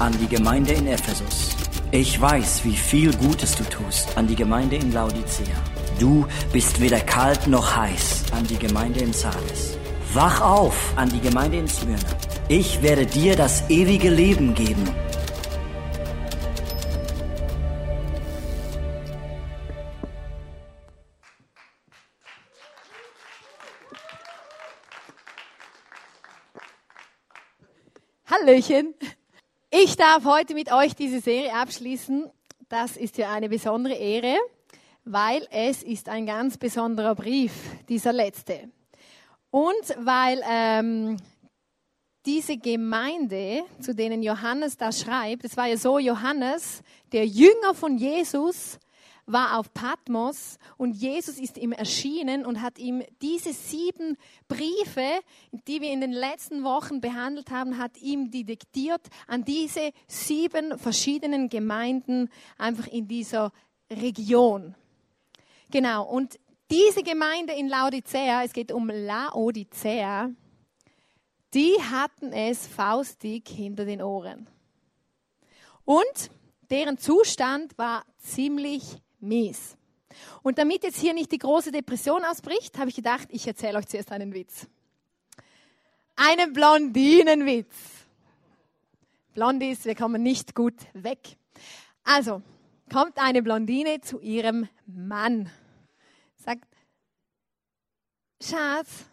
an die Gemeinde in Ephesus. Ich weiß, wie viel Gutes du tust an die Gemeinde in Laodicea. Du bist weder kalt noch heiß an die Gemeinde in Sardes. Wach auf an die Gemeinde in Smyrna. Ich werde dir das ewige Leben geben. Hallöchen. Ich darf heute mit euch diese Serie abschließen. Das ist ja eine besondere Ehre, weil es ist ein ganz besonderer Brief, dieser letzte. Und weil ähm, diese Gemeinde, zu denen Johannes da schreibt, es war ja so, Johannes, der Jünger von Jesus, war auf Patmos und Jesus ist ihm erschienen und hat ihm diese sieben Briefe, die wir in den letzten Wochen behandelt haben, hat ihm die diktiert an diese sieben verschiedenen Gemeinden einfach in dieser Region. Genau, und diese Gemeinde in Laodicea, es geht um Laodicea, die hatten es faustig hinter den Ohren. Und deren Zustand war ziemlich mies. Und damit jetzt hier nicht die große Depression ausbricht, habe ich gedacht, ich erzähle euch zuerst einen Witz. Einen Blondinenwitz. Blondies, wir kommen nicht gut weg. Also, kommt eine Blondine zu ihrem Mann. Sagt, Schatz,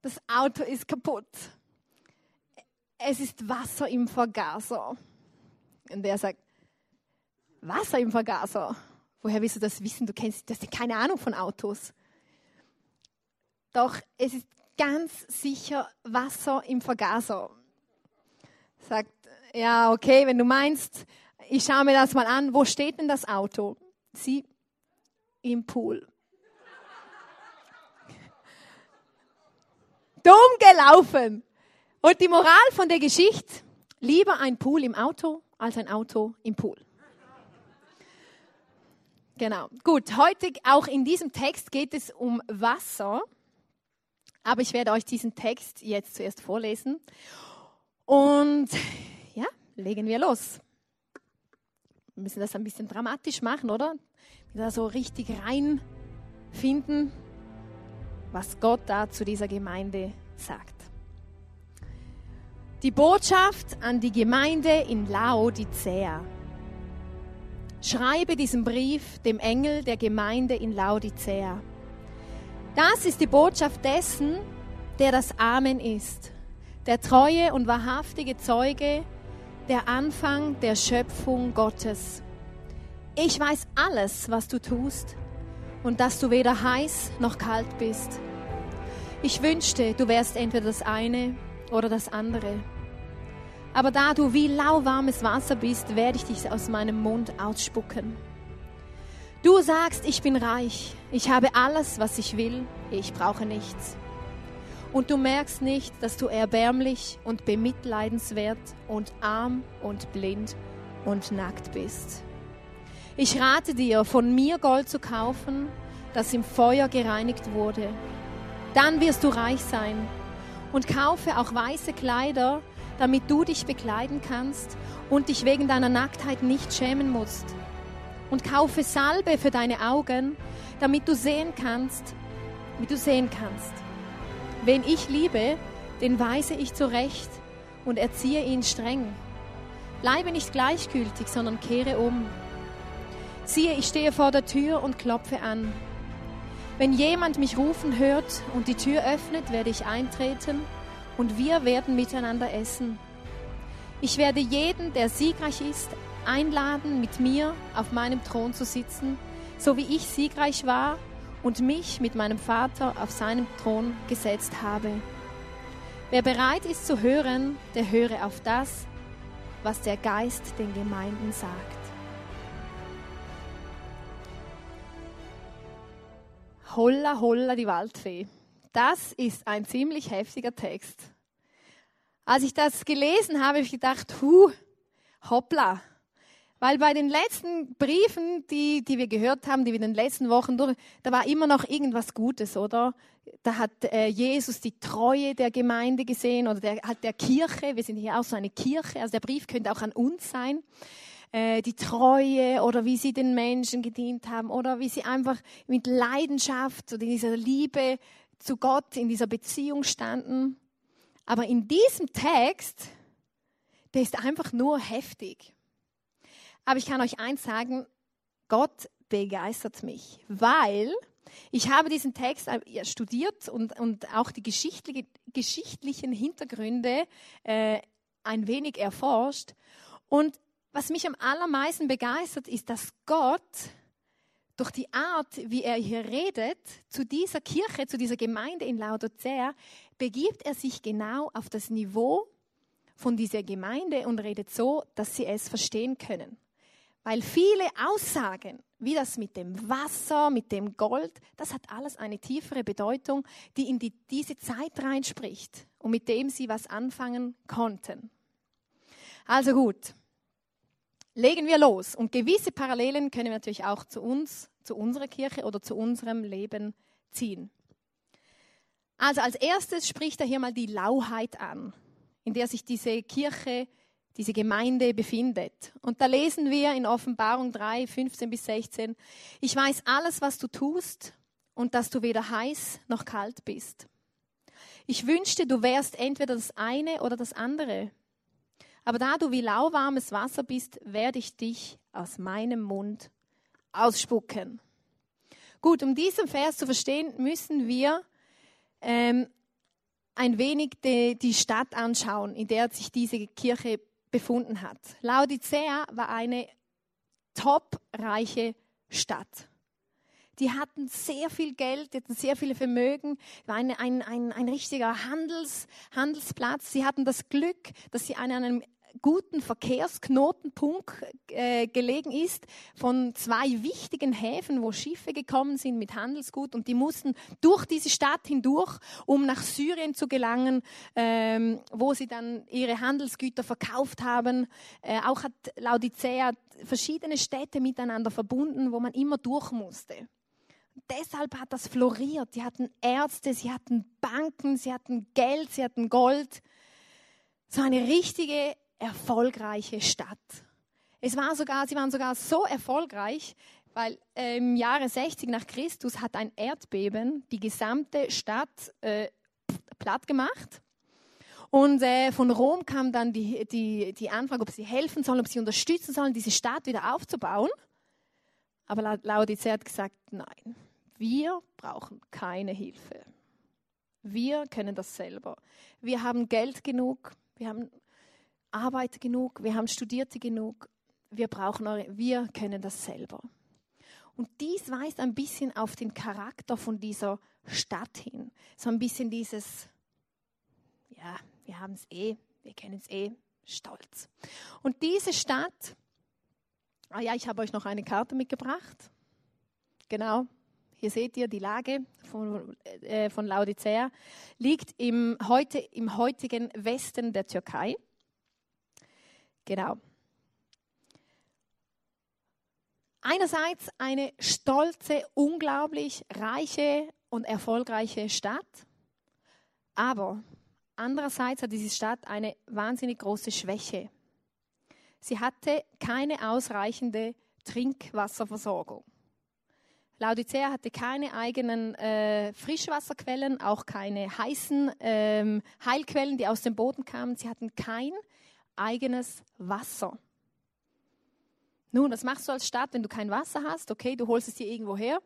das Auto ist kaputt. Es ist Wasser im Vergaser. Und der sagt, Wasser im Vergaser. Woher willst du das wissen? Du kennst, du hast keine Ahnung von Autos. Doch es ist ganz sicher Wasser im Vergaser. Sagt, ja, okay, wenn du meinst, ich schaue mir das mal an. Wo steht denn das Auto? Sie im Pool. Dumm gelaufen. Und die Moral von der Geschichte, lieber ein Pool im Auto als ein Auto im Pool. Genau. Gut, heute auch in diesem Text geht es um Wasser. Aber ich werde euch diesen Text jetzt zuerst vorlesen. Und ja, legen wir los. Wir müssen das ein bisschen dramatisch machen, oder? Da so richtig reinfinden, was Gott da zu dieser Gemeinde sagt. Die Botschaft an die Gemeinde in Laodicea. Schreibe diesen Brief dem Engel der Gemeinde in Laodicea. Das ist die Botschaft dessen, der das Amen ist, der treue und wahrhaftige Zeuge, der Anfang der Schöpfung Gottes. Ich weiß alles, was du tust und dass du weder heiß noch kalt bist. Ich wünschte, du wärst entweder das eine oder das andere. Aber da du wie lauwarmes Wasser bist, werde ich dich aus meinem Mund ausspucken. Du sagst, ich bin reich, ich habe alles, was ich will, ich brauche nichts. Und du merkst nicht, dass du erbärmlich und bemitleidenswert und arm und blind und nackt bist. Ich rate dir, von mir Gold zu kaufen, das im Feuer gereinigt wurde. Dann wirst du reich sein. Und kaufe auch weiße Kleider, damit du dich bekleiden kannst und dich wegen deiner Nacktheit nicht schämen musst. Und kaufe Salbe für deine Augen, damit du sehen kannst, wie du sehen kannst. Wen ich liebe, den weise ich zurecht und erziehe ihn streng. Bleibe nicht gleichgültig, sondern kehre um. Siehe, ich stehe vor der Tür und klopfe an. Wenn jemand mich rufen hört und die Tür öffnet, werde ich eintreten und wir werden miteinander essen. Ich werde jeden, der siegreich ist, einladen, mit mir auf meinem Thron zu sitzen, so wie ich siegreich war und mich mit meinem Vater auf seinem Thron gesetzt habe. Wer bereit ist zu hören, der höre auf das, was der Geist den Gemeinden sagt. Holla, holla, die Waldfee. Das ist ein ziemlich heftiger Text. Als ich das gelesen habe, habe ich gedacht, hu, hoppla, Weil bei den letzten Briefen, die, die wir gehört haben, die wir in den letzten Wochen durch, da war immer noch irgendwas Gutes, oder? Da hat äh, Jesus die Treue der Gemeinde gesehen oder der, hat der Kirche. Wir sind hier auch so eine Kirche. Also der Brief könnte auch an uns sein. Äh, die Treue oder wie sie den Menschen gedient haben oder wie sie einfach mit Leidenschaft oder in dieser Liebe zu Gott, in dieser Beziehung standen. Aber in diesem Text, der ist einfach nur heftig. Aber ich kann euch eins sagen, Gott begeistert mich, weil ich habe diesen Text äh, studiert und, und auch die geschichtliche, geschichtlichen Hintergründe äh, ein wenig erforscht. Und was mich am allermeisten begeistert, ist, dass Gott durch die Art, wie er hier redet, zu dieser Kirche, zu dieser Gemeinde in Laodicea, begibt er sich genau auf das Niveau von dieser Gemeinde und redet so, dass sie es verstehen können. Weil viele Aussagen, wie das mit dem Wasser, mit dem Gold, das hat alles eine tiefere Bedeutung, die in die, diese Zeit reinspricht und mit dem sie was anfangen konnten. Also gut, legen wir los. Und gewisse Parallelen können wir natürlich auch zu uns, zu unserer Kirche oder zu unserem Leben ziehen. Also als erstes spricht er hier mal die Lauheit an, in der sich diese Kirche diese Gemeinde befindet. Und da lesen wir in Offenbarung 3, 15 bis 16, ich weiß alles, was du tust und dass du weder heiß noch kalt bist. Ich wünschte, du wärst entweder das eine oder das andere. Aber da du wie lauwarmes Wasser bist, werde ich dich aus meinem Mund ausspucken. Gut, um diesen Vers zu verstehen, müssen wir ähm, ein wenig die, die Stadt anschauen, in der sich diese Kirche befunden hat. Laodicea war eine topreiche Stadt. Die hatten sehr viel Geld, die hatten sehr viele Vermögen, war ein, ein, ein, ein richtiger Handels, Handelsplatz. Sie hatten das Glück, dass sie an einem guten Verkehrsknotenpunkt äh, gelegen ist von zwei wichtigen Häfen, wo Schiffe gekommen sind mit Handelsgut und die mussten durch diese Stadt hindurch, um nach Syrien zu gelangen, ähm, wo sie dann ihre Handelsgüter verkauft haben. Äh, auch hat Laodicea verschiedene Städte miteinander verbunden, wo man immer durch musste. Deshalb hat das floriert. Sie hatten Ärzte, sie hatten Banken, sie hatten Geld, sie hatten Gold. So eine richtige erfolgreiche Stadt. Es war sogar, sie waren sogar so erfolgreich, weil äh, im Jahre 60 nach Christus hat ein Erdbeben die gesamte Stadt äh, platt gemacht. Und äh, von Rom kam dann die, die, die Anfrage, ob sie helfen sollen, ob sie unterstützen sollen, diese Stadt wieder aufzubauen. Aber Laodicea hat gesagt, nein, wir brauchen keine Hilfe. Wir können das selber. Wir haben Geld genug, wir haben Arbeit genug, wir haben Studierte genug, wir brauchen eure, wir können das selber. Und dies weist ein bisschen auf den Charakter von dieser Stadt hin. So ein bisschen dieses, ja, wir haben es eh, wir kennen es eh, stolz. Und diese Stadt, ah ja, ich habe euch noch eine Karte mitgebracht. Genau, hier seht ihr die Lage von, äh, von Laodicea, liegt im, heute, im heutigen Westen der Türkei. Genau. Einerseits eine stolze, unglaublich reiche und erfolgreiche Stadt, aber andererseits hat diese Stadt eine wahnsinnig große Schwäche. Sie hatte keine ausreichende Trinkwasserversorgung. Laodicea hatte keine eigenen äh, Frischwasserquellen, auch keine heißen ähm, Heilquellen, die aus dem Boden kamen. Sie hatten kein eigenes Wasser. Nun, was machst du als Stadt, wenn du kein Wasser hast? Okay, du holst es dir irgendwo her.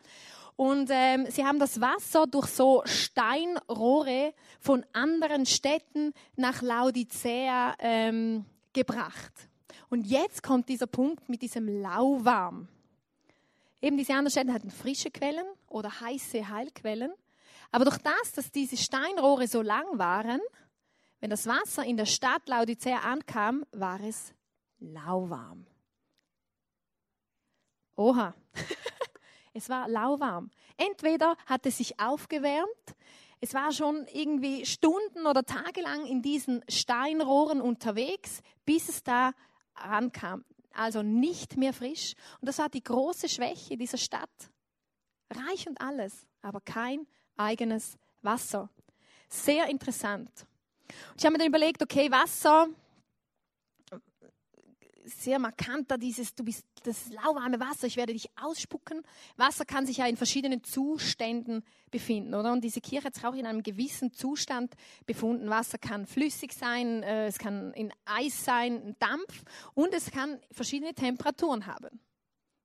Und ähm, sie haben das Wasser durch so Steinrohre von anderen Städten nach Laodicea ähm, gebracht. Und jetzt kommt dieser Punkt mit diesem Lauwarm. Eben diese anderen Städte hatten frische Quellen oder heiße Heilquellen. Aber durch das, dass diese Steinrohre so lang waren, wenn das Wasser in der Stadt Laodicea ankam, war es lauwarm. Oha, es war lauwarm. Entweder hat es sich aufgewärmt, es war schon irgendwie Stunden oder Tage lang in diesen Steinrohren unterwegs, bis es da ankam. also nicht mehr frisch. Und das war die große Schwäche dieser Stadt. Reich und alles, aber kein eigenes Wasser. Sehr interessant. Und ich habe mir dann überlegt, okay, Wasser, sehr markant da dieses, du bist das lauwarme Wasser, ich werde dich ausspucken. Wasser kann sich ja in verschiedenen Zuständen befinden, oder? Und diese Kirche hat sich auch in einem gewissen Zustand befunden. Wasser kann flüssig sein, äh, es kann in Eis sein, Dampf und es kann verschiedene Temperaturen haben.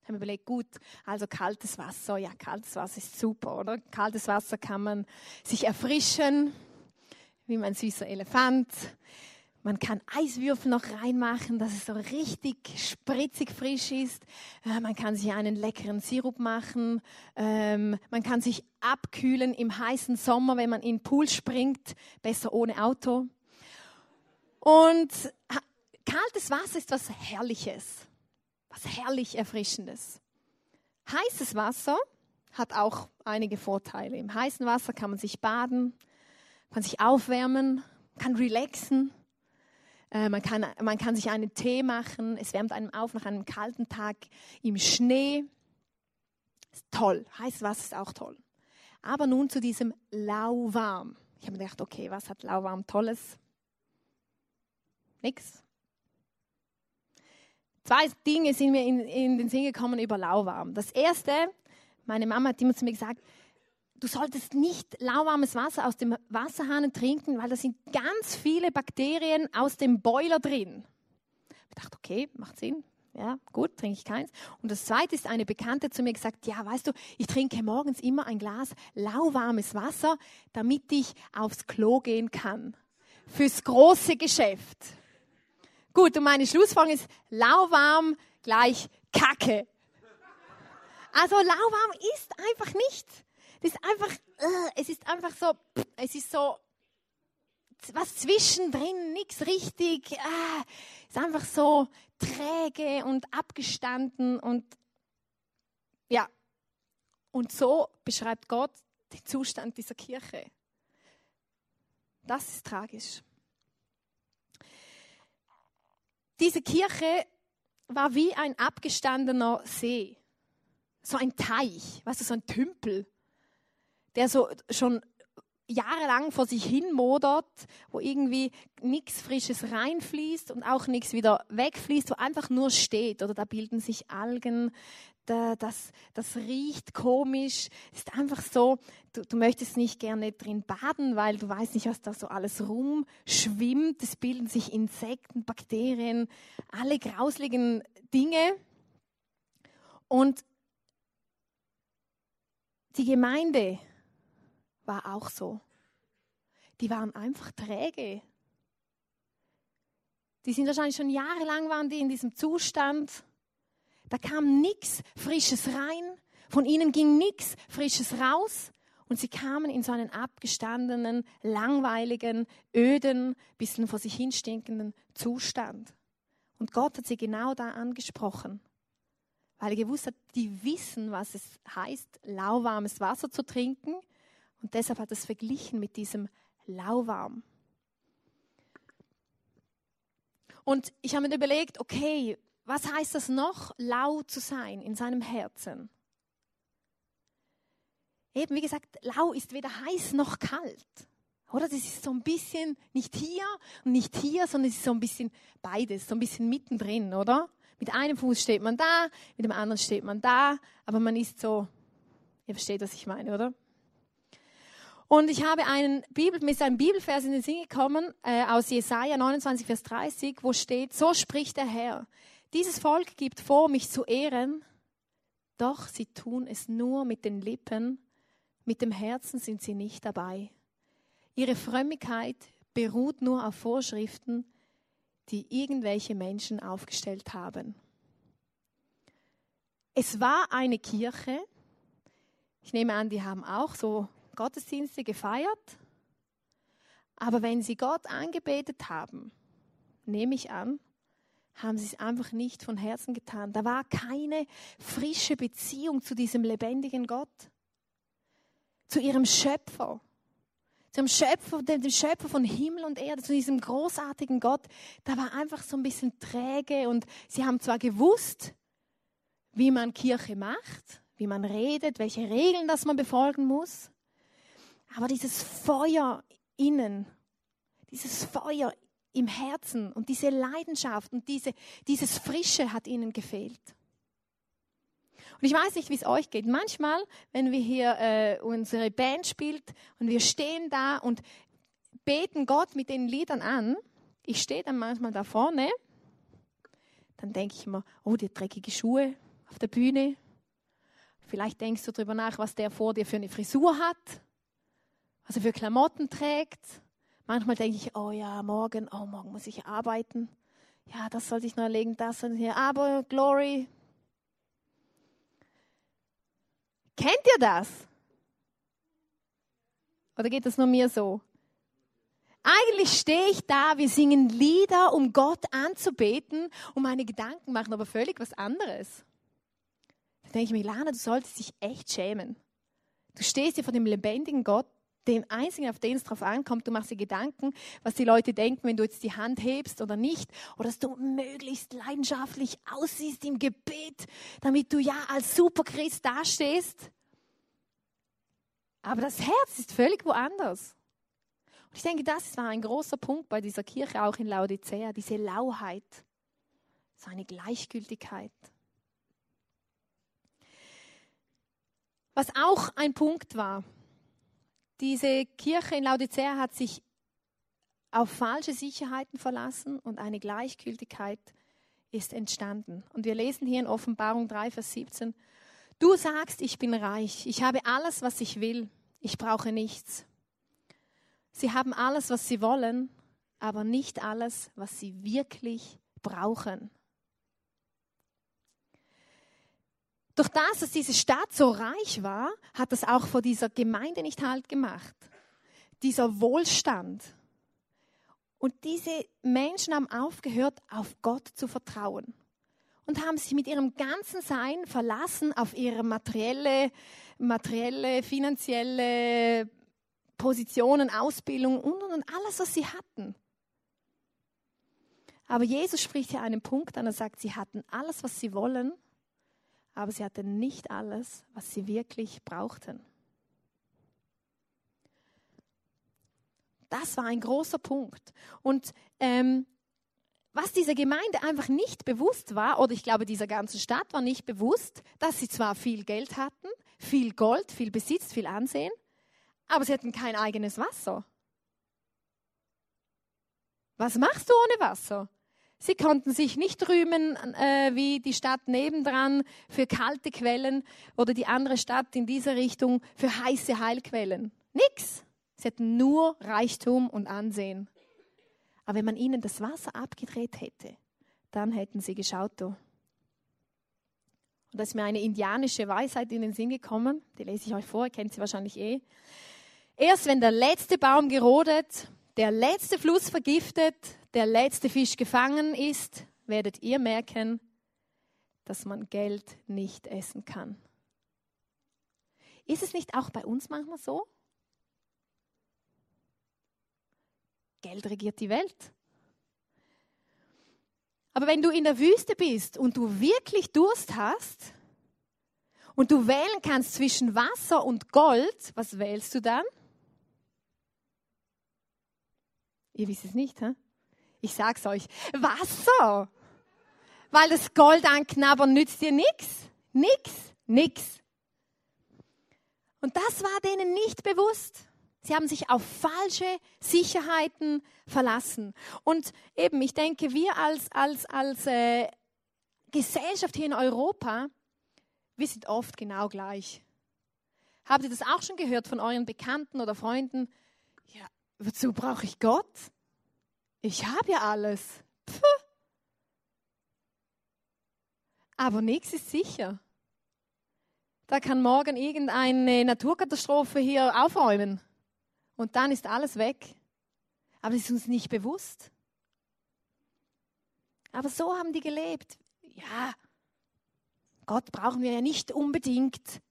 Ich habe mir überlegt, gut, also kaltes Wasser, ja, kaltes Wasser ist super, oder? Kaltes Wasser kann man sich erfrischen, wie mein süßer Elefant. Man kann Eiswürfel noch reinmachen, dass es so richtig spritzig frisch ist. Äh, man kann sich einen leckeren Sirup machen. Ähm, man kann sich abkühlen im heißen Sommer, wenn man in den Pool springt. Besser ohne Auto. Und kaltes Wasser ist was Herrliches. Was herrlich Erfrischendes. Heißes Wasser hat auch einige Vorteile. Im heißen Wasser kann man sich baden, kann sich aufwärmen, kann relaxen. Äh, man, kann, man kann sich einen Tee machen. Es wärmt einem auf nach einem kalten Tag im Schnee. Ist toll. Heißes Wasser ist auch toll. Aber nun zu diesem lauwarm. Ich habe mir gedacht, okay, was hat lauwarm Tolles? Nix. Zwei Dinge sind mir in, in den Sinn gekommen über lauwarm. Das erste, meine Mama hat immer zu mir gesagt, du solltest nicht lauwarmes Wasser aus dem Wasserhahn trinken, weil da sind ganz viele Bakterien aus dem Boiler drin. Ich dachte, okay, macht Sinn. Ja, gut, trinke ich keins. Und das zweite ist eine Bekannte zu mir gesagt, ja, weißt du, ich trinke morgens immer ein Glas lauwarmes Wasser, damit ich aufs Klo gehen kann. Fürs große Geschäft. Gut, und meine Schlussfolgerung ist, lauwarm gleich Kacke. Also lauwarm ist einfach nicht. Das ist einfach, uh, es ist einfach so, es ist so was zwischendrin, nichts richtig. Ah, ist einfach so träge und abgestanden und ja. Und so beschreibt Gott den Zustand dieser Kirche. Das ist tragisch. Diese Kirche war wie ein abgestandener See. So ein Teich, weißt du, so ein Tümpel der so schon jahrelang vor sich hin modert, wo irgendwie nichts Frisches reinfließt und auch nichts wieder wegfließt, wo einfach nur steht. Oder da bilden sich Algen, da, das, das riecht komisch. Ist einfach so, du, du möchtest nicht gerne drin baden, weil du weißt nicht, was da so alles rumschwimmt. Es bilden sich Insekten, Bakterien, alle grausligen Dinge. Und die Gemeinde war auch so. Die waren einfach träge. Die sind wahrscheinlich schon jahrelang waren die in diesem Zustand. Da kam nichts Frisches rein. Von ihnen ging nichts Frisches raus. Und sie kamen in so einen abgestandenen, langweiligen, öden, bisschen vor sich hin stinkenden Zustand. Und Gott hat sie genau da angesprochen. Weil er gewusst hat, die wissen, was es heißt, lauwarmes Wasser zu trinken und deshalb hat es verglichen mit diesem lauwarm. Und ich habe mir überlegt, okay, was heißt das noch, lau zu sein in seinem Herzen? Eben, wie gesagt, lau ist weder heiß noch kalt. Oder? Das ist so ein bisschen nicht hier und nicht hier, sondern es ist so ein bisschen beides, so ein bisschen mittendrin, oder? Mit einem Fuß steht man da, mit dem anderen steht man da, aber man ist so, ihr versteht, was ich meine, oder? Und ich habe einen Bibel, mir ist ein Bibelvers in den Sinn gekommen, äh, aus Jesaja 29, Vers 30, wo steht, so spricht der Herr. Dieses Volk gibt vor, mich zu ehren, doch sie tun es nur mit den Lippen, mit dem Herzen sind sie nicht dabei. Ihre Frömmigkeit beruht nur auf Vorschriften, die irgendwelche Menschen aufgestellt haben. Es war eine Kirche, ich nehme an, die haben auch so Gottesdienste gefeiert, aber wenn sie Gott angebetet haben, nehme ich an, haben sie es einfach nicht von Herzen getan. Da war keine frische Beziehung zu diesem lebendigen Gott, zu ihrem Schöpfer, zum Schöpfer, dem Schöpfer von Himmel und Erde, zu diesem großartigen Gott, da war einfach so ein bisschen träge und sie haben zwar gewusst, wie man Kirche macht, wie man redet, welche Regeln das man befolgen muss, aber dieses Feuer innen, dieses Feuer im Herzen und diese Leidenschaft und diese, dieses Frische hat ihnen gefehlt. Und ich weiß nicht, wie es euch geht. Manchmal, wenn wir hier äh, unsere Band spielt und wir stehen da und beten Gott mit den Liedern an, ich stehe dann manchmal da vorne, dann denke ich immer, oh, die dreckige Schuhe auf der Bühne. Vielleicht denkst du darüber nach, was der vor dir für eine Frisur hat, was er für Klamotten trägt. Manchmal denke ich, oh ja, morgen, oh, morgen muss ich arbeiten. Ja, das sollte ich noch erlegen, das und hier. Aber Glory, Kennt ihr das? Oder geht das nur mir so? Eigentlich stehe ich da, wir singen Lieder, um Gott anzubeten und meine Gedanken machen aber völlig was anderes. Da denke ich mir, Lana, du solltest dich echt schämen. Du stehst hier vor dem lebendigen Gott, den einzigen, auf den es drauf ankommt. Du machst dir Gedanken, was die Leute denken, wenn du jetzt die Hand hebst oder nicht. Oder dass du möglichst leidenschaftlich aussiehst im Gebet, damit du ja als Superchrist dastehst. Aber das Herz ist völlig woanders. Und ich denke, das war ein großer Punkt bei dieser Kirche, auch in Laodicea, diese Lauheit, so eine Gleichgültigkeit. Was auch ein Punkt war, diese Kirche in Laodicea hat sich auf falsche Sicherheiten verlassen und eine Gleichgültigkeit ist entstanden. Und wir lesen hier in Offenbarung 3, Vers 17, du sagst, ich bin reich, ich habe alles, was ich will, ich brauche nichts. Sie haben alles, was sie wollen, aber nicht alles, was sie wirklich brauchen. Durch das, dass diese Stadt so reich war, hat das auch vor dieser Gemeinde nicht halt gemacht. Dieser Wohlstand. Und diese Menschen haben aufgehört, auf Gott zu vertrauen. Und haben sich mit ihrem ganzen Sein verlassen auf ihre materielle, materielle, finanzielle Positionen, Ausbildung und, und, und alles, was sie hatten. Aber Jesus spricht hier einen Punkt an, er sagt, sie hatten alles, was sie wollen, aber sie hatten nicht alles, was sie wirklich brauchten. Das war ein großer Punkt. Und ähm, was dieser Gemeinde einfach nicht bewusst war, oder ich glaube dieser ganzen Stadt war nicht bewusst, dass sie zwar viel Geld hatten, viel Gold, viel Besitz, viel Ansehen, aber sie hatten kein eigenes Wasser. Was machst du ohne Wasser? Sie konnten sich nicht rühmen äh, wie die Stadt nebendran für kalte Quellen oder die andere Stadt in dieser Richtung für heiße Heilquellen. Nix. Sie hatten nur Reichtum und Ansehen. Aber wenn man ihnen das Wasser abgedreht hätte, dann hätten sie geschaut. Und da ist mir eine indianische Weisheit in den Sinn gekommen. Die lese ich euch vor, ihr kennt sie wahrscheinlich eh. Erst wenn der letzte Baum gerodet, der letzte Fluss vergiftet, der letzte Fisch gefangen ist, werdet ihr merken, dass man Geld nicht essen kann. Ist es nicht auch bei uns manchmal so? Geld regiert die Welt. Aber wenn du in der Wüste bist und du wirklich Durst hast und du wählen kannst zwischen Wasser und Gold, was wählst du dann? Ihr wisst es nicht, hä? Ich sag's euch. Wasser! Weil das Gold anknabbern nützt dir nichts. Nix, nix. Und das war denen nicht bewusst. Sie haben sich auf falsche Sicherheiten verlassen. Und eben, ich denke, wir als, als, als äh, Gesellschaft hier in Europa, wir sind oft genau gleich. Habt ihr das auch schon gehört von euren Bekannten oder Freunden? Ja, wozu brauche ich Gott? Ich habe ja alles. Puh. Aber nichts ist sicher. Da kann morgen irgendeine Naturkatastrophe hier aufräumen. Und dann ist alles weg. Aber es ist uns nicht bewusst. Aber so haben die gelebt. Ja, Gott brauchen wir ja nicht unbedingt.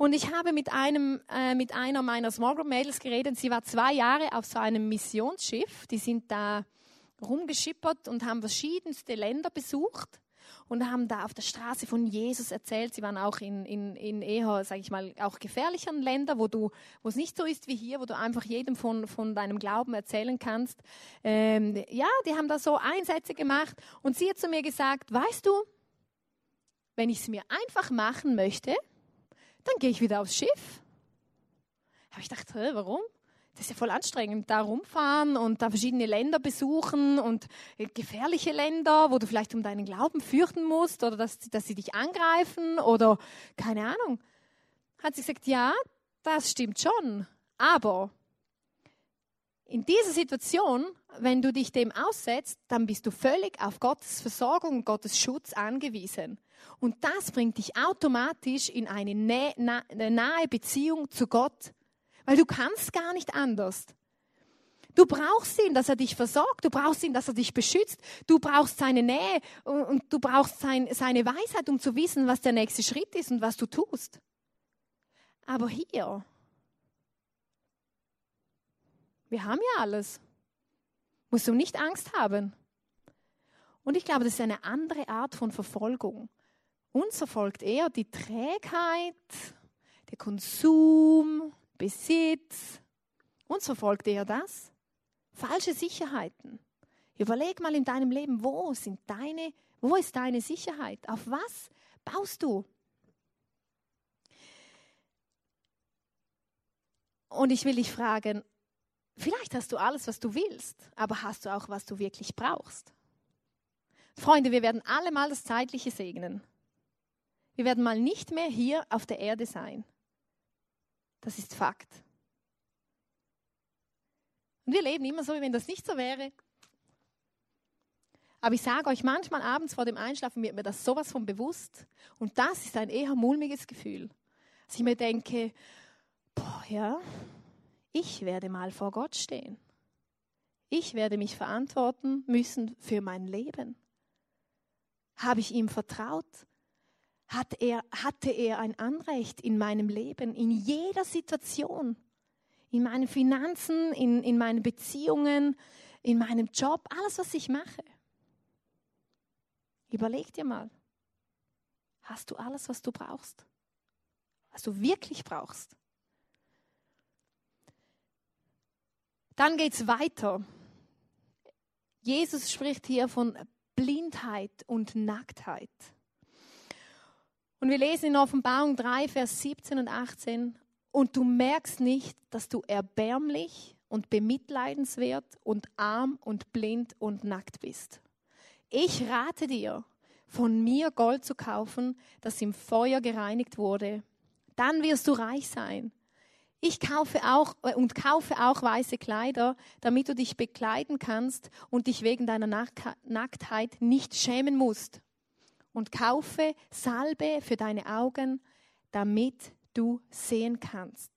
Und ich habe mit, einem, äh, mit einer meiner Small Group Mädels geredet. Sie war zwei Jahre auf so einem Missionsschiff. Die sind da rumgeschippert und haben verschiedenste Länder besucht und haben da auf der Straße von Jesus erzählt. Sie waren auch in, in, in eher, sage ich mal, auch gefährlicheren Ländern, wo, es nicht so ist wie hier, wo du einfach jedem von, von deinem Glauben erzählen kannst. Ähm, ja, die haben da so Einsätze gemacht und sie hat zu mir gesagt, weißt du, wenn ich es mir einfach machen möchte, dann gehe ich wieder aufs Schiff. Habe ich gedacht, warum? das ist ja voll anstrengend, da rumfahren und da verschiedene Länder besuchen und gefährliche Länder, wo du vielleicht um deinen Glauben fürchten musst oder dass, dass sie dich angreifen oder keine Ahnung. Hat sie gesagt, ja, das stimmt schon, aber in dieser Situation, wenn du dich dem aussetzt, dann bist du völlig auf Gottes Versorgung Gottes Schutz angewiesen. Und das bringt dich automatisch in eine nahe Beziehung zu Gott weil du kannst gar nicht anders. Du brauchst ihn, dass er dich versorgt. Du brauchst ihn, dass er dich beschützt. Du brauchst seine Nähe und du brauchst sein, seine Weisheit, um zu wissen, was der nächste Schritt ist und was du tust. Aber hier, wir haben ja alles. Musst du nicht Angst haben. Und ich glaube, das ist eine andere Art von Verfolgung. Uns verfolgt eher die Trägheit, der Konsum, Besitz. Uns verfolgt eher das. Falsche Sicherheiten. Überleg mal in deinem Leben, wo sind deine, wo ist deine Sicherheit? Auf was baust du? Und ich will dich fragen, vielleicht hast du alles, was du willst, aber hast du auch, was du wirklich brauchst? Freunde, wir werden alle mal das Zeitliche segnen. Wir werden mal nicht mehr hier auf der Erde sein. Das ist Fakt. Und wir leben immer so, wie wenn das nicht so wäre. Aber ich sage euch, manchmal abends vor dem Einschlafen wird mir das sowas von bewusst. Und das ist ein eher mulmiges Gefühl. Dass ich mir denke, boah, ja, ich werde mal vor Gott stehen. Ich werde mich verantworten müssen für mein Leben. Habe ich ihm vertraut? hat er, hatte er ein Anrecht in meinem Leben, in jeder Situation, in meinen Finanzen, in, in meinen Beziehungen, in meinem Job, alles, was ich mache. Überleg dir mal, hast du alles, was du brauchst? Was du wirklich brauchst? Dann geht es weiter. Jesus spricht hier von Blindheit und Nacktheit. Und wir lesen in Offenbarung 3, Vers 17 und 18, und du merkst nicht, dass du erbärmlich und bemitleidenswert und arm und blind und nackt bist. Ich rate dir, von mir Gold zu kaufen, das im Feuer gereinigt wurde. Dann wirst du reich sein. Ich kaufe auch äh, und kaufe auch weiße Kleider, damit du dich bekleiden kannst und dich wegen deiner Nacktheit nicht schämen musst und kaufe Salbe für deine Augen, damit du sehen kannst.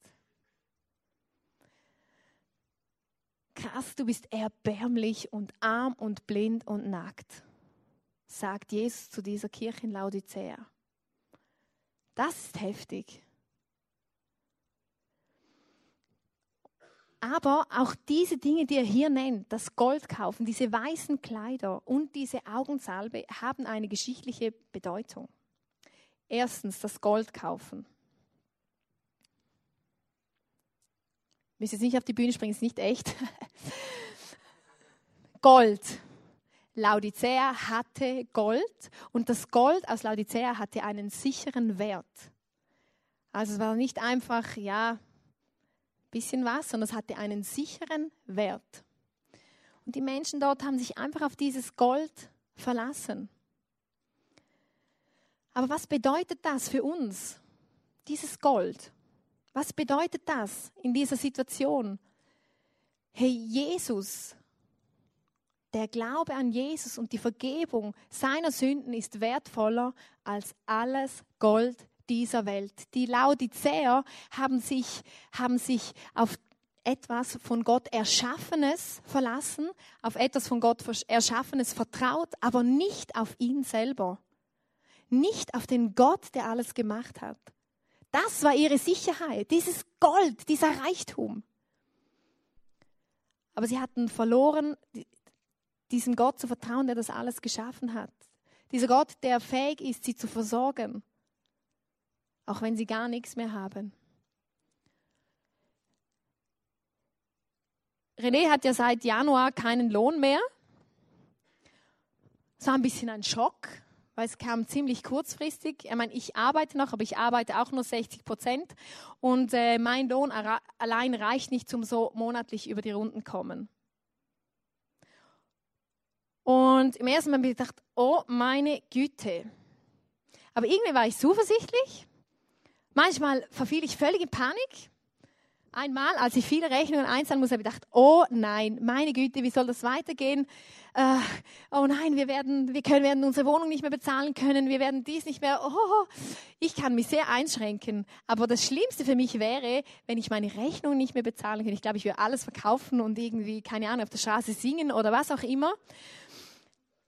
Krass, du bist erbärmlich und arm und blind und nackt, sagt Jesus zu dieser Kirche in Laodicea. Das ist heftig. Aber auch diese Dinge, die er hier nennt, das Gold kaufen, diese weißen Kleider und diese Augensalbe, haben eine geschichtliche Bedeutung. Erstens das Gold kaufen. Ich muss jetzt nicht auf die Bühne springen, ist nicht echt. Gold. Laodicea hatte Gold und das Gold aus Laodicea hatte einen sicheren Wert. Also es war nicht einfach, ja, bisschen was, sondern es hatte einen sicheren Wert. Und die Menschen dort haben sich einfach auf dieses Gold verlassen. Aber was bedeutet das für uns, dieses Gold? Was bedeutet das in dieser Situation? Hey, Jesus, der Glaube an Jesus und die Vergebung seiner Sünden ist wertvoller als alles Gold dieser Welt. Die Laodicea haben sich, haben sich auf etwas von Gott Erschaffenes verlassen, auf etwas von Gott Erschaffenes vertraut, aber nicht auf ihn selber. Nicht auf den Gott, der alles gemacht hat. Das war ihre Sicherheit, dieses Gold, dieser Reichtum. Aber sie hatten verloren, diesem Gott zu vertrauen, der das alles geschaffen hat. Dieser Gott, der fähig ist, sie zu versorgen, auch wenn sie gar nichts mehr haben. René hat ja seit Januar keinen Lohn mehr. Es war ein bisschen ein Schock, weil es kam ziemlich kurzfristig. Ich meine, ich arbeite noch, aber ich arbeite auch nur 60 Prozent und äh, mein Lohn allein reicht nicht zum so monatlich über die Runden kommen. Und im ersten Mal habe ich gedacht, oh meine Güte. Aber irgendwie war ich zuversichtlich. Manchmal verfiel ich völlig in Panik. Einmal, als ich viele Rechnungen einzahlen muss, habe ich gedacht, oh nein, meine Güte, wie soll das weitergehen? Äh, oh nein, wir werden, wir können, werden unsere Wohnung nicht mehr bezahlen können, wir werden dies nicht mehr. Oh, ich kann mich sehr einschränken. Aber das Schlimmste für mich wäre, wenn ich meine Rechnung nicht mehr bezahlen könnte. Ich glaube, ich würde alles verkaufen und irgendwie, keine Ahnung, auf der Straße singen oder was auch immer.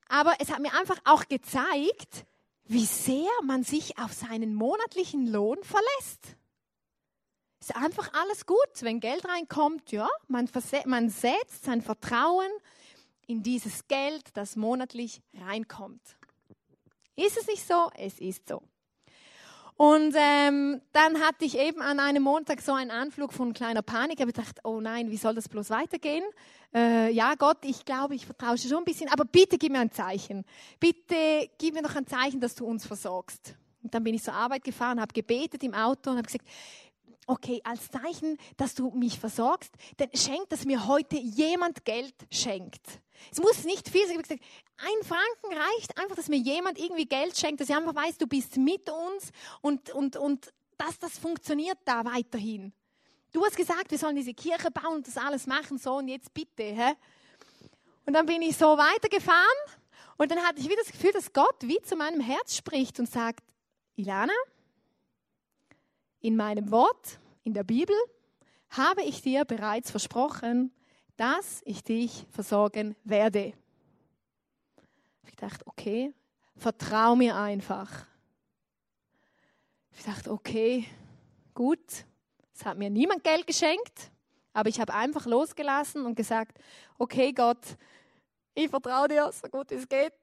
Aber es hat mir einfach auch gezeigt, wie sehr man sich auf seinen monatlichen Lohn verlässt. Ist einfach alles gut. Wenn Geld reinkommt, ja, man, man setzt sein Vertrauen in dieses Geld, das monatlich reinkommt. Ist es nicht so? Es ist so. Und ähm, dann hatte ich eben an einem Montag so einen Anflug von kleiner Panik. Ich habe gedacht, oh nein, wie soll das bloß weitergehen? Äh, ja, Gott, ich glaube, ich vertraue schon ein bisschen, aber bitte gib mir ein Zeichen. Bitte gib mir noch ein Zeichen, dass du uns versorgst. Und dann bin ich zur Arbeit gefahren, habe gebetet im Auto und habe gesagt, okay, als Zeichen, dass du mich versorgst, dann schenkt, dass mir heute jemand Geld schenkt. Es muss nicht viel sein. Ich gesagt, ein Franken reicht einfach, dass mir jemand irgendwie Geld schenkt, dass ich einfach weiß, du bist mit uns und, und, und dass das funktioniert da weiterhin. Du hast gesagt, wir sollen diese Kirche bauen und das alles machen, so und jetzt bitte. Hä? Und dann bin ich so weitergefahren und dann hatte ich wieder das Gefühl, dass Gott wie zu meinem Herz spricht und sagt, Ilana, in meinem Wort, in der Bibel, habe ich dir bereits versprochen, dass ich dich versorgen werde. Ich dachte, okay, vertrau mir einfach. Ich dachte, okay, gut, es hat mir niemand Geld geschenkt, aber ich habe einfach losgelassen und gesagt, okay Gott, ich vertraue dir so gut es geht.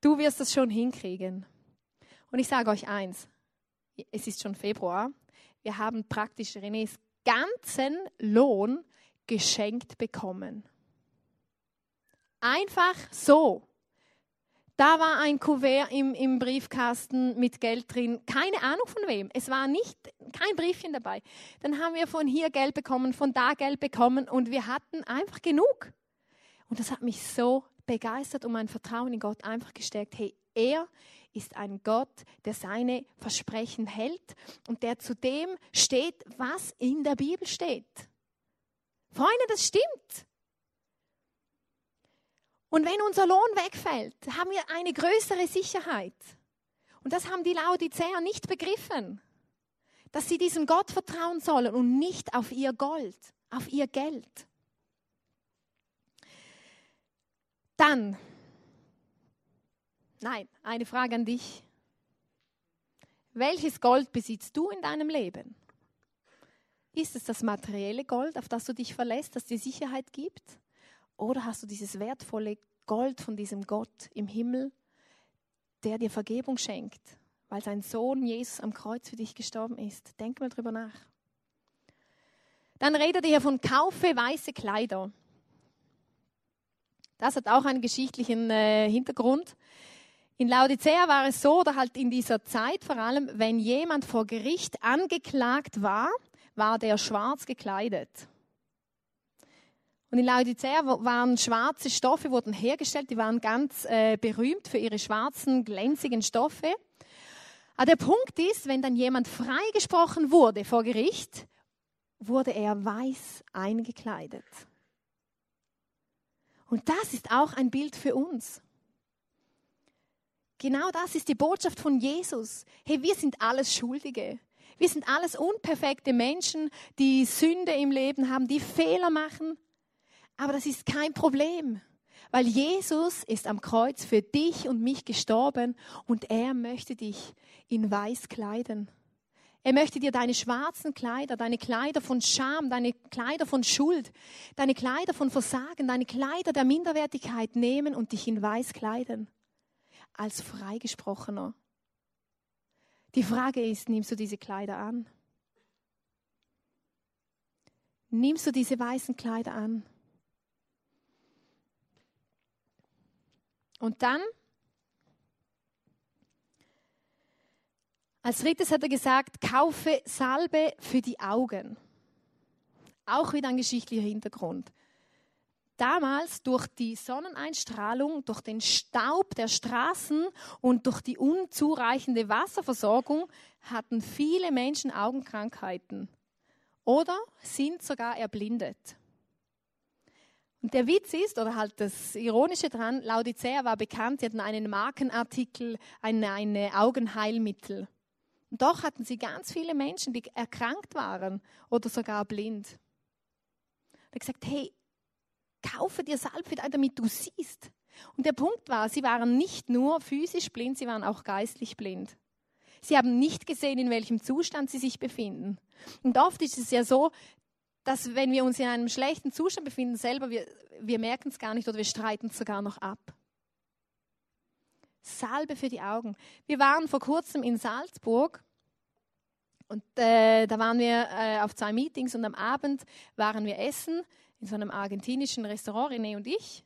Du wirst das schon hinkriegen. Und ich sage euch eins, es ist schon Februar wir haben praktisch Renés ganzen Lohn geschenkt bekommen. Einfach so. Da war ein Kuvert im, im, Briefkasten mit Geld drin. Keine Ahnung von wem. Es war nicht kein Briefchen dabei. Dann haben wir von hier Geld bekommen, von da Geld bekommen und wir hatten einfach genug. Und das hat mich so begeistert und mein Vertrauen in Gott einfach gestärkt. Hey, er ist ein Gott, der seine Versprechen hält und der zu dem steht, was in der Bibel steht. Freunde, das stimmt. Und wenn unser Lohn wegfällt, haben wir eine größere Sicherheit. Und das haben die Laodiceer nicht begriffen, dass sie diesem Gott vertrauen sollen und nicht auf ihr Gold, auf ihr Geld. Dann Nein, eine Frage an dich. Welches Gold besitzt du in deinem Leben? Ist es das materielle Gold, auf das du dich verlässt, das dir Sicherheit gibt? Oder hast du dieses wertvolle Gold von diesem Gott im Himmel, der dir Vergebung schenkt, weil sein Sohn Jesus am Kreuz für dich gestorben ist? Denk mal drüber nach. Dann redet er von kaufe weiße Kleider. Das hat auch einen geschichtlichen äh, Hintergrund. In Laodicea war es so, oder halt in dieser Zeit vor allem, wenn jemand vor Gericht angeklagt war, war der schwarz gekleidet. Und in Laodicea waren schwarze Stoffe, wurden hergestellt, die waren ganz äh, berühmt für ihre schwarzen, glänzigen Stoffe. Aber der Punkt ist, wenn dann jemand freigesprochen wurde vor Gericht, wurde er weiß eingekleidet. Und das ist auch ein Bild für uns. Genau das ist die Botschaft von Jesus. Hey, wir sind alles Schuldige. Wir sind alles unperfekte Menschen, die Sünde im Leben haben, die Fehler machen. Aber das ist kein Problem, weil Jesus ist am Kreuz für dich und mich gestorben und er möchte dich in weiß kleiden. Er möchte dir deine schwarzen Kleider, deine Kleider von Scham, deine Kleider von Schuld, deine Kleider von Versagen, deine Kleider der Minderwertigkeit nehmen und dich in weiß kleiden. Als Freigesprochener. Die Frage ist, nimmst du diese Kleider an? Nimmst du diese weißen Kleider an? Und dann, als drittes hat er gesagt, kaufe Salbe für die Augen. Auch wieder ein geschichtlicher Hintergrund. Damals durch die Sonneneinstrahlung, durch den Staub der Straßen und durch die unzureichende Wasserversorgung hatten viele Menschen Augenkrankheiten oder sind sogar erblindet. Und der Witz ist, oder halt das Ironische dran, Laodicea war bekannt, sie hatten einen Markenartikel, eine, eine Augenheilmittel. Und doch hatten sie ganz viele Menschen, die erkrankt waren oder sogar blind. Hat gesagt, hey, kaufe dir Salbe, damit du siehst. Und der Punkt war, sie waren nicht nur physisch blind, sie waren auch geistlich blind. Sie haben nicht gesehen, in welchem Zustand sie sich befinden. Und oft ist es ja so, dass wenn wir uns in einem schlechten Zustand befinden, selber, wir, wir merken es gar nicht oder wir streiten es sogar noch ab. Salbe für die Augen. Wir waren vor kurzem in Salzburg und äh, da waren wir äh, auf zwei Meetings und am Abend waren wir essen in so einem argentinischen Restaurant, René und ich.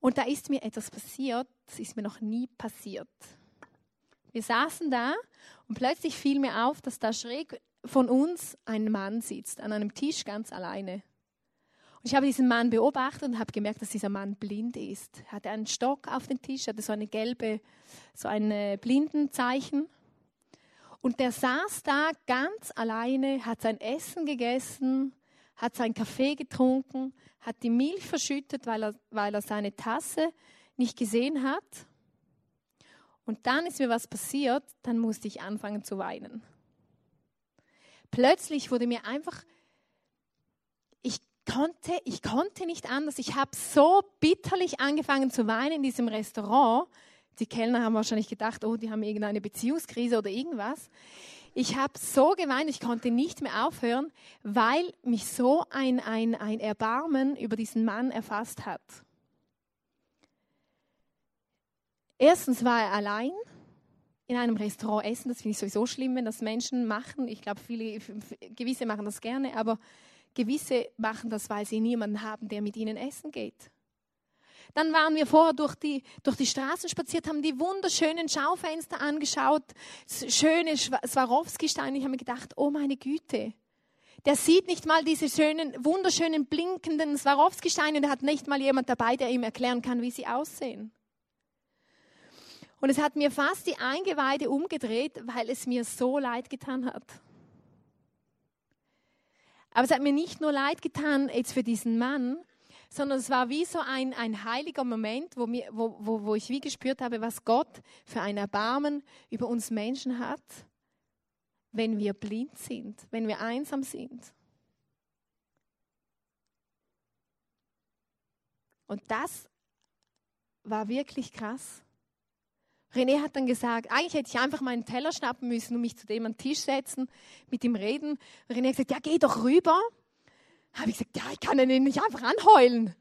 Und da ist mir etwas passiert, das ist mir noch nie passiert. Wir saßen da und plötzlich fiel mir auf, dass da schräg von uns ein Mann sitzt, an einem Tisch ganz alleine. Und ich habe diesen Mann beobachtet und habe gemerkt, dass dieser Mann blind ist. Er hatte einen Stock auf dem Tisch, hatte so eine gelbe, so ein äh, Blindenzeichen. Und der saß da ganz alleine, hat sein Essen gegessen, hat seinen Kaffee getrunken, hat die Milch verschüttet, weil er, weil er seine Tasse nicht gesehen hat. Und dann ist mir was passiert, dann musste ich anfangen zu weinen. Plötzlich wurde mir einfach, ich konnte, ich konnte nicht anders. Ich habe so bitterlich angefangen zu weinen in diesem Restaurant. Die Kellner haben wahrscheinlich gedacht, oh, die haben irgendeine Beziehungskrise oder irgendwas. Ich habe so geweint, ich konnte nicht mehr aufhören, weil mich so ein, ein, ein Erbarmen über diesen Mann erfasst hat. Erstens war er allein in einem Restaurant essen. Das finde ich sowieso schlimm, wenn das Menschen machen. Ich glaube, viele, gewisse machen das gerne, aber gewisse machen das, weil sie niemanden haben, der mit ihnen essen geht. Dann waren wir vorher durch die, durch die Straßen spaziert, haben die wunderschönen Schaufenster angeschaut, schöne Swarovski-Steine. Ich habe mir gedacht, oh meine Güte, der sieht nicht mal diese schönen, wunderschönen, blinkenden Swarovski-Steine. Der hat nicht mal jemand dabei, der ihm erklären kann, wie sie aussehen. Und es hat mir fast die Eingeweide umgedreht, weil es mir so leid getan hat. Aber es hat mir nicht nur leid getan jetzt für diesen Mann, sondern es war wie so ein, ein heiliger Moment, wo, mir, wo, wo, wo ich wie gespürt habe, was Gott für ein Erbarmen über uns Menschen hat, wenn wir blind sind, wenn wir einsam sind. Und das war wirklich krass. René hat dann gesagt, eigentlich hätte ich einfach meinen Teller schnappen müssen und mich zu dem an den Tisch setzen, mit ihm reden. René hat gesagt, ja, geh doch rüber habe ich gesagt, ja, ich kann ihn nicht einfach anheulen.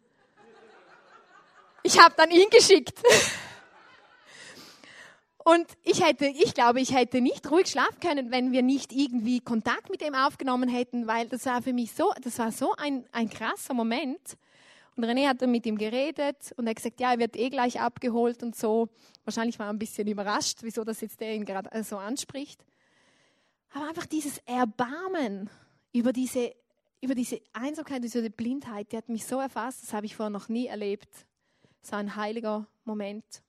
Ich habe dann ihn geschickt. Und ich hätte, ich glaube, ich hätte nicht ruhig schlafen können, wenn wir nicht irgendwie Kontakt mit ihm aufgenommen hätten, weil das war für mich so, das war so ein, ein krasser Moment. Und René hat dann mit ihm geredet und er hat gesagt, ja, er wird eh gleich abgeholt und so. Wahrscheinlich war er ein bisschen überrascht, wieso das jetzt der ihn gerade so anspricht. Aber einfach dieses Erbarmen über diese über diese Einsamkeit, diese Blindheit, die hat mich so erfasst, das habe ich vorher noch nie erlebt. So ein heiliger Moment.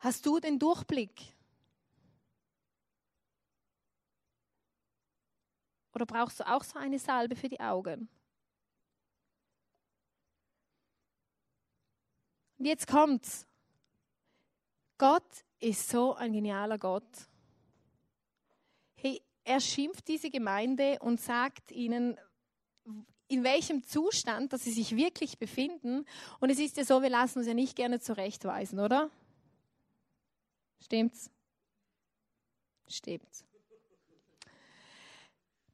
Hast du den Durchblick? Oder brauchst du auch so eine Salbe für die Augen? Und jetzt kommt's. Gott ist so ein genialer Gott. Er schimpft diese Gemeinde und sagt ihnen, in welchem Zustand, dass sie sich wirklich befinden. Und es ist ja so, wir lassen uns ja nicht gerne zurechtweisen, oder? Stimmt's? Stimmt.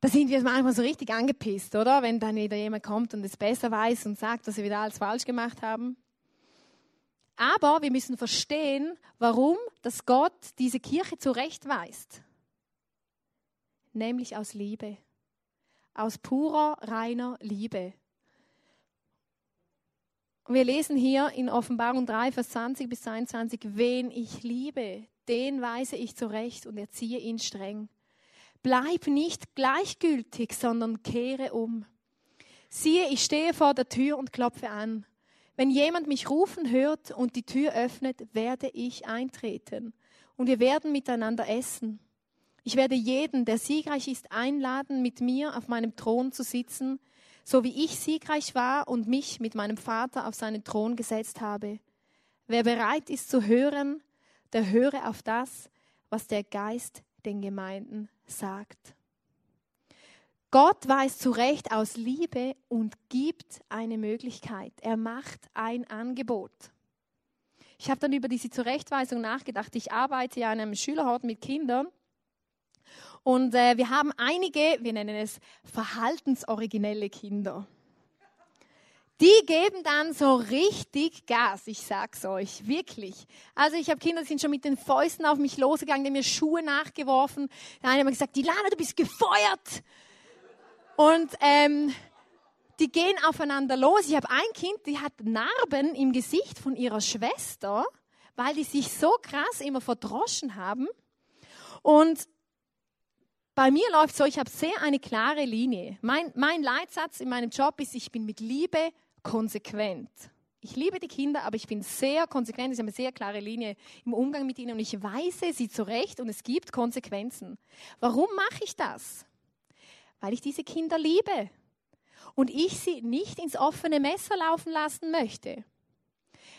Da sind wir manchmal so richtig angepisst, oder? Wenn dann wieder jemand kommt und es besser weiß und sagt, dass wir wieder alles falsch gemacht haben. Aber wir müssen verstehen, warum dass Gott diese Kirche zurechtweist. Nämlich aus Liebe. Aus purer, reiner Liebe. Wir lesen hier in Offenbarung 3, Vers 20 bis 22, wen ich liebe, den weise ich zurecht und erziehe ihn streng. Bleib nicht gleichgültig, sondern kehre um. Siehe, ich stehe vor der Tür und klopfe an. Wenn jemand mich rufen hört und die Tür öffnet, werde ich eintreten und wir werden miteinander essen. Ich werde jeden, der siegreich ist, einladen, mit mir auf meinem Thron zu sitzen, so wie ich siegreich war und mich mit meinem Vater auf seinen Thron gesetzt habe. Wer bereit ist zu hören, der höre auf das, was der Geist den Gemeinden sagt. Gott weiß zurecht aus Liebe und gibt eine Möglichkeit. Er macht ein Angebot. Ich habe dann über diese Zurechtweisung nachgedacht. Ich arbeite ja an einem Schülerhort mit Kindern. Und äh, wir haben einige, wir nennen es verhaltensoriginelle Kinder. Die geben dann so richtig Gas, ich sag's euch, wirklich. Also ich habe Kinder, die sind schon mit den Fäusten auf mich losgegangen, die haben mir Schuhe nachgeworfen. Der eine hat gesagt, Dilana, du bist gefeuert. Und ähm, die gehen aufeinander los. Ich habe ein Kind, die hat Narben im Gesicht von ihrer Schwester, weil die sich so krass immer verdroschen haben. Und bei mir läuft so, ich habe sehr eine klare Linie. Mein, mein Leitsatz in meinem Job ist, ich bin mit Liebe konsequent. Ich liebe die Kinder, aber ich bin sehr konsequent. Ich habe eine sehr klare Linie im Umgang mit ihnen und ich weise sie zurecht und es gibt Konsequenzen. Warum mache ich das? weil ich diese Kinder liebe und ich sie nicht ins offene Messer laufen lassen möchte.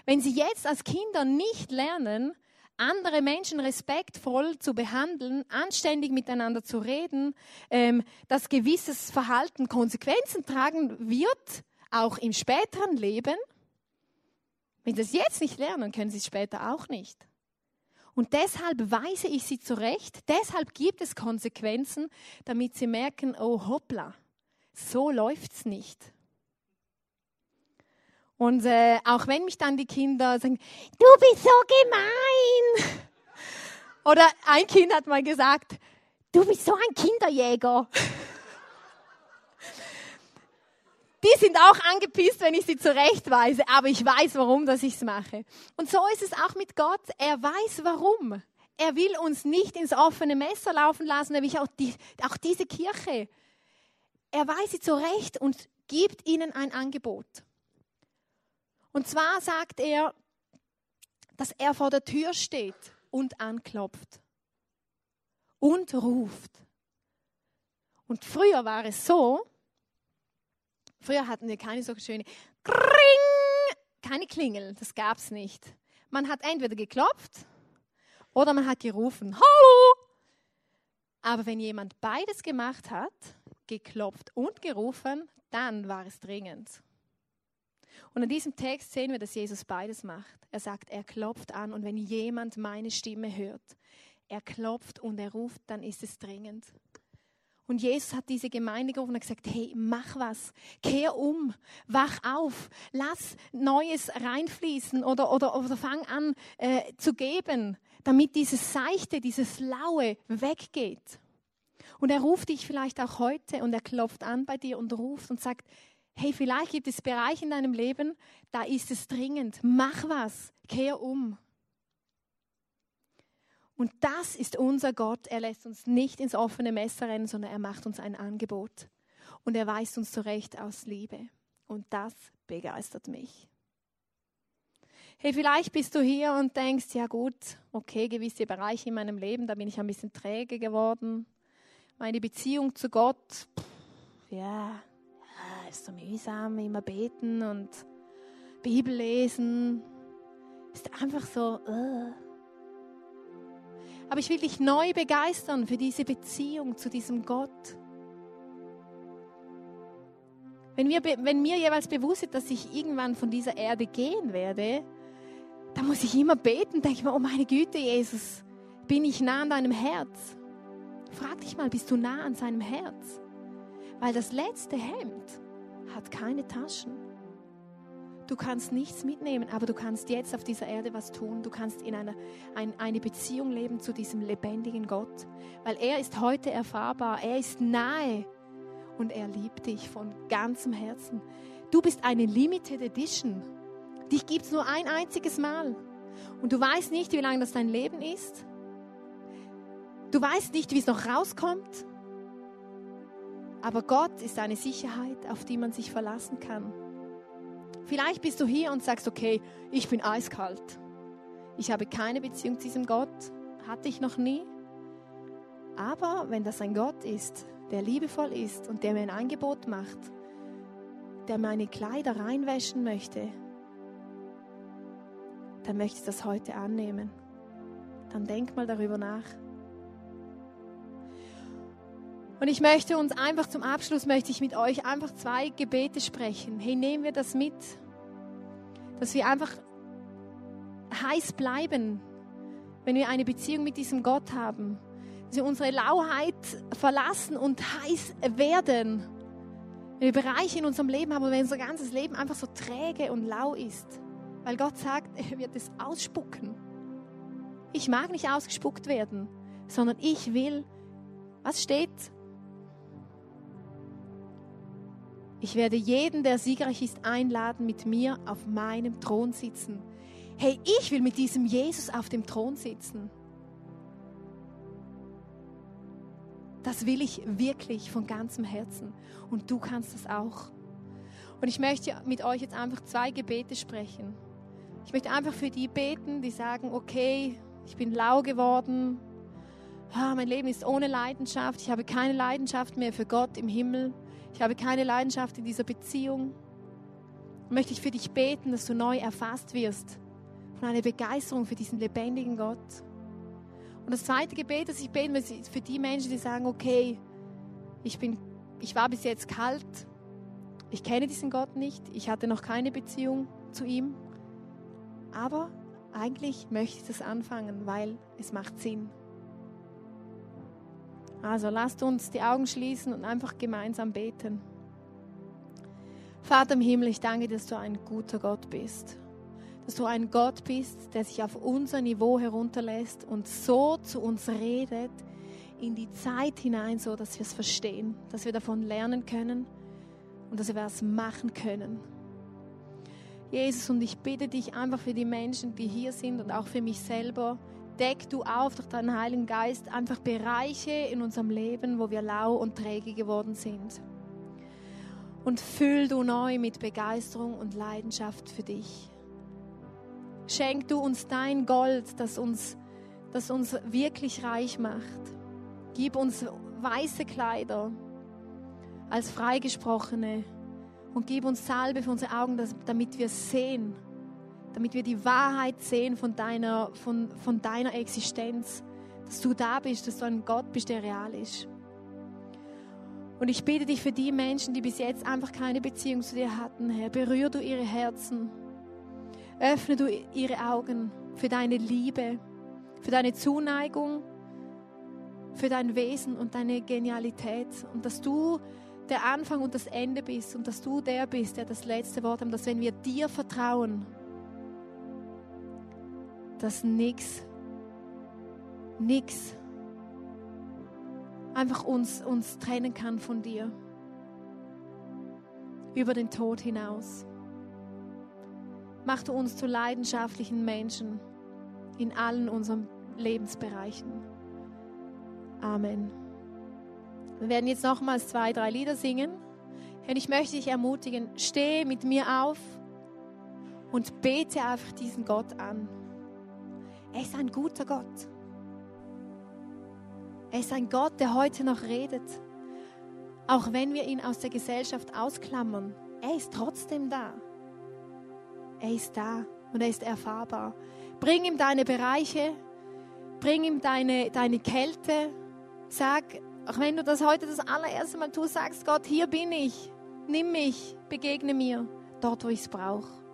Wenn sie jetzt als Kinder nicht lernen, andere Menschen respektvoll zu behandeln, anständig miteinander zu reden, ähm, dass gewisses Verhalten Konsequenzen tragen wird, auch im späteren Leben. Wenn sie es jetzt nicht lernen, können sie es später auch nicht. Und deshalb weise ich sie zurecht, deshalb gibt es Konsequenzen, damit sie merken, oh hoppla, so läuft's nicht. Und äh, auch wenn mich dann die Kinder sagen, du bist so gemein. Oder ein Kind hat mal gesagt, du bist so ein Kinderjäger. Die sind auch angepisst, wenn ich sie zurechtweise, aber ich weiß, warum dass ich es mache. Und so ist es auch mit Gott. Er weiß, warum. Er will uns nicht ins offene Messer laufen lassen, will auch, die, auch diese Kirche. Er weiß sie zurecht und gibt ihnen ein Angebot. Und zwar sagt er, dass er vor der Tür steht und anklopft und ruft. Und früher war es so, Früher hatten wir keine so schöne Kring, keine Klingel, das gab es nicht. Man hat entweder geklopft oder man hat gerufen, Hallo! Aber wenn jemand beides gemacht hat, geklopft und gerufen, dann war es dringend. Und in diesem Text sehen wir, dass Jesus beides macht. Er sagt, er klopft an und wenn jemand meine Stimme hört, er klopft und er ruft, dann ist es dringend. Und Jesus hat diese Gemeinde gerufen und gesagt, hey, mach was, kehr um, wach auf, lass Neues reinfließen oder, oder, oder fang an äh, zu geben, damit dieses Seichte, dieses Laue weggeht. Und er ruft dich vielleicht auch heute und er klopft an bei dir und ruft und sagt, hey, vielleicht gibt es Bereiche in deinem Leben, da ist es dringend, mach was, kehr um. Und das ist unser Gott. Er lässt uns nicht ins offene Messer rennen, sondern er macht uns ein Angebot. Und er weist uns zurecht aus Liebe. Und das begeistert mich. Hey, vielleicht bist du hier und denkst, ja gut, okay, gewisse Bereiche in meinem Leben, da bin ich ein bisschen träge geworden. Meine Beziehung zu Gott, pff, ja, ja, ist so mühsam, immer beten und Bibel lesen. Ist einfach so, uh. Aber ich will dich neu begeistern für diese Beziehung zu diesem Gott. Wenn mir, wenn mir jeweils bewusst ist, dass ich irgendwann von dieser Erde gehen werde, dann muss ich immer beten, denke ich mir, oh meine Güte, Jesus, bin ich nah an deinem Herz. Frag dich mal, bist du nah an seinem Herz? Weil das letzte Hemd hat keine Taschen. Du kannst nichts mitnehmen, aber du kannst jetzt auf dieser Erde was tun. Du kannst in einer ein, eine Beziehung leben zu diesem lebendigen Gott, weil er ist heute erfahrbar, er ist nahe und er liebt dich von ganzem Herzen. Du bist eine Limited Edition. Dich gibt es nur ein einziges Mal. Und du weißt nicht, wie lange das dein Leben ist. Du weißt nicht, wie es noch rauskommt. Aber Gott ist eine Sicherheit, auf die man sich verlassen kann. Vielleicht bist du hier und sagst, okay, ich bin eiskalt. Ich habe keine Beziehung zu diesem Gott, hatte ich noch nie. Aber wenn das ein Gott ist, der liebevoll ist und der mir ein Angebot macht, der meine Kleider reinwäschen möchte, dann möchte ich das heute annehmen. Dann denk mal darüber nach. Und ich möchte uns einfach zum Abschluss, möchte ich mit euch einfach zwei Gebete sprechen. Hey, nehmen wir das mit, dass wir einfach heiß bleiben, wenn wir eine Beziehung mit diesem Gott haben. Dass wir unsere Lauheit verlassen und heiß werden. Wenn wir Bereiche in unserem Leben haben, wo unser ganzes Leben einfach so träge und lau ist. Weil Gott sagt, er wird es ausspucken. Ich mag nicht ausgespuckt werden, sondern ich will, was steht? Ich werde jeden, der siegreich ist, einladen, mit mir auf meinem Thron sitzen. Hey, ich will mit diesem Jesus auf dem Thron sitzen. Das will ich wirklich von ganzem Herzen. Und du kannst das auch. Und ich möchte mit euch jetzt einfach zwei Gebete sprechen. Ich möchte einfach für die beten, die sagen, okay, ich bin lau geworden. Ah, mein Leben ist ohne Leidenschaft. Ich habe keine Leidenschaft mehr für Gott im Himmel ich habe keine Leidenschaft in dieser Beziehung, möchte ich für dich beten, dass du neu erfasst wirst von einer Begeisterung für diesen lebendigen Gott. Und das zweite Gebet, das ich will, ist für die Menschen, die sagen, okay, ich, bin, ich war bis jetzt kalt, ich kenne diesen Gott nicht, ich hatte noch keine Beziehung zu ihm, aber eigentlich möchte ich das anfangen, weil es macht Sinn. Also lasst uns die Augen schließen und einfach gemeinsam beten. Vater im Himmel, ich danke, dass du ein guter Gott bist. Dass du ein Gott bist, der sich auf unser Niveau herunterlässt und so zu uns redet, in die Zeit hinein, so dass wir es verstehen, dass wir davon lernen können und dass wir was machen können. Jesus, und ich bitte dich einfach für die Menschen, die hier sind und auch für mich selber, deck du auf durch deinen Heiligen Geist einfach Bereiche in unserem Leben, wo wir lau und träge geworden sind. Und füll du neu mit Begeisterung und Leidenschaft für dich. Schenk du uns dein Gold, das uns, das uns wirklich reich macht. Gib uns weiße Kleider als Freigesprochene und gib uns Salbe für unsere Augen, damit wir sehen damit wir die Wahrheit sehen von deiner, von, von deiner Existenz, dass du da bist, dass du ein Gott bist, der real ist. Und ich bitte dich für die Menschen, die bis jetzt einfach keine Beziehung zu dir hatten, Herr, berühr du ihre Herzen, öffne du ihre Augen für deine Liebe, für deine Zuneigung, für dein Wesen und deine Genialität. Und dass du der Anfang und das Ende bist und dass du der bist, der das letzte Wort hat, dass wenn wir dir vertrauen, dass nichts, nichts einfach uns, uns trennen kann von dir. Über den Tod hinaus. Mach du uns zu leidenschaftlichen Menschen in allen unseren Lebensbereichen. Amen. Wir werden jetzt nochmals zwei, drei Lieder singen. Und ich möchte dich ermutigen, steh mit mir auf und bete einfach diesen Gott an. Er ist ein guter Gott. Er ist ein Gott, der heute noch redet. Auch wenn wir ihn aus der Gesellschaft ausklammern, er ist trotzdem da. Er ist da und er ist erfahrbar. Bring ihm deine Bereiche, bring ihm deine, deine Kälte. Sag, auch wenn du das heute das allererste Mal tust, sagst Gott, hier bin ich, nimm mich, begegne mir, dort wo ich es brauche.